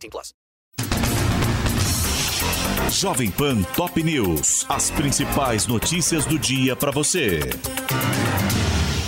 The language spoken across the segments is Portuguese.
18 plus. Jovem Pan Top News. As principais notícias do dia para você.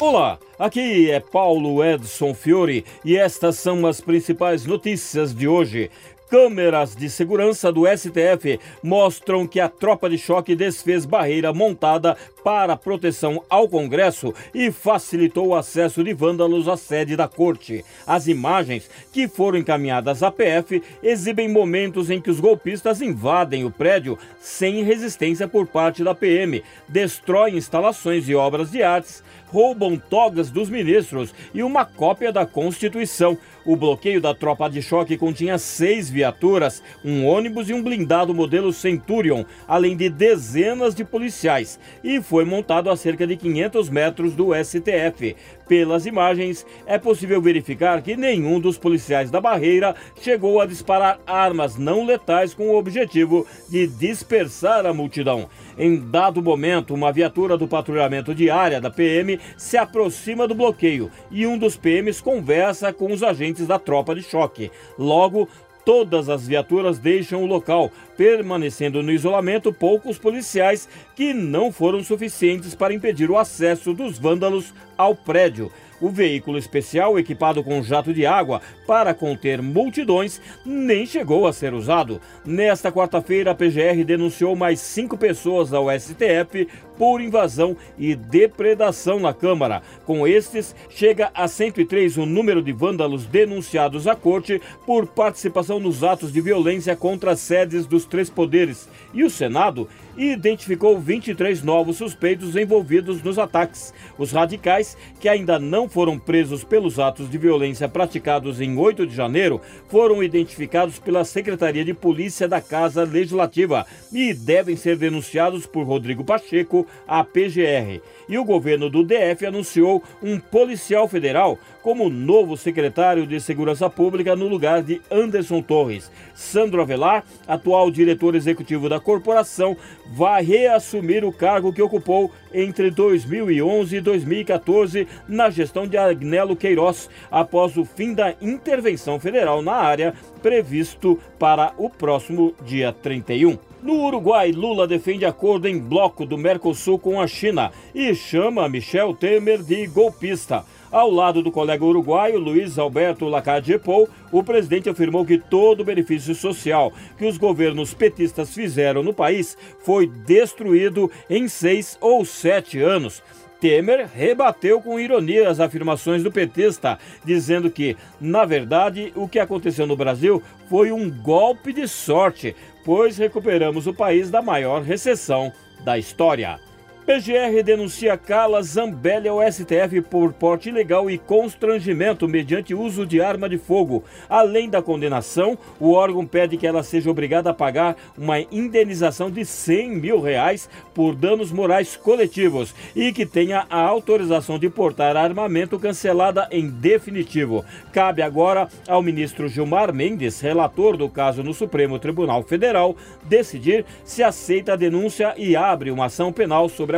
Olá, aqui é Paulo Edson Fiore e estas são as principais notícias de hoje. Câmeras de segurança do STF mostram que a tropa de choque desfez barreira montada para proteção ao Congresso e facilitou o acesso de vândalos à sede da corte. As imagens, que foram encaminhadas à PF, exibem momentos em que os golpistas invadem o prédio sem resistência por parte da PM, destroem instalações e obras de artes, roubam togas dos ministros e uma cópia da Constituição. O bloqueio da tropa de choque continha seis viaturas, um ônibus e um blindado modelo Centurion, além de dezenas de policiais, e foi montado a cerca de 500 metros do STF. Pelas imagens, é possível verificar que nenhum dos policiais da barreira chegou a disparar armas não letais com o objetivo de dispersar a multidão. Em dado momento, uma viatura do patrulhamento de área da PM se aproxima do bloqueio e um dos PMs conversa com os agentes da tropa de choque. Logo, todas as viaturas deixam o local, permanecendo no isolamento poucos policiais que não foram suficientes para impedir o acesso dos vândalos ao prédio. O veículo especial, equipado com jato de água para conter multidões, nem chegou a ser usado. Nesta quarta-feira, a PGR denunciou mais cinco pessoas ao STF por invasão e depredação na Câmara. Com estes, chega a 103 o número de vândalos denunciados à corte por participação nos atos de violência contra as sedes dos três poderes. E o Senado identificou 23 novos suspeitos envolvidos nos ataques. Os radicais, que ainda não foram presos pelos atos de violência praticados em 8 de janeiro, foram identificados pela Secretaria de Polícia da Casa Legislativa e devem ser denunciados por Rodrigo Pacheco, a PGR. E o governo do DF anunciou um policial federal como novo secretário de Segurança Pública no lugar de Anderson Torres. Sandro Avelar, atual diretor executivo da corporação, vai reassumir o cargo que ocupou entre 2011 e 2014 na gestão de Agnello Queiroz, após o fim da intervenção federal na área previsto para o próximo dia 31. No Uruguai, Lula defende acordo em bloco do Mercosul com a China e chama Michel Temer de golpista. Ao lado do colega uruguaio Luiz Alberto Lacalle Pou, o presidente afirmou que todo o benefício social que os governos petistas fizeram no país foi destruído em seis ou sete anos. Temer rebateu com ironia as afirmações do petista, dizendo que, na verdade, o que aconteceu no Brasil foi um golpe de sorte, pois recuperamos o país da maior recessão da história. PGR denuncia Carla Zambelli ao STF por porte ilegal e constrangimento mediante uso de arma de fogo. Além da condenação, o órgão pede que ela seja obrigada a pagar uma indenização de 100 mil reais por danos morais coletivos e que tenha a autorização de portar armamento cancelada em definitivo. Cabe agora ao ministro Gilmar Mendes, relator do caso no Supremo Tribunal Federal, decidir se aceita a denúncia e abre uma ação penal sobre a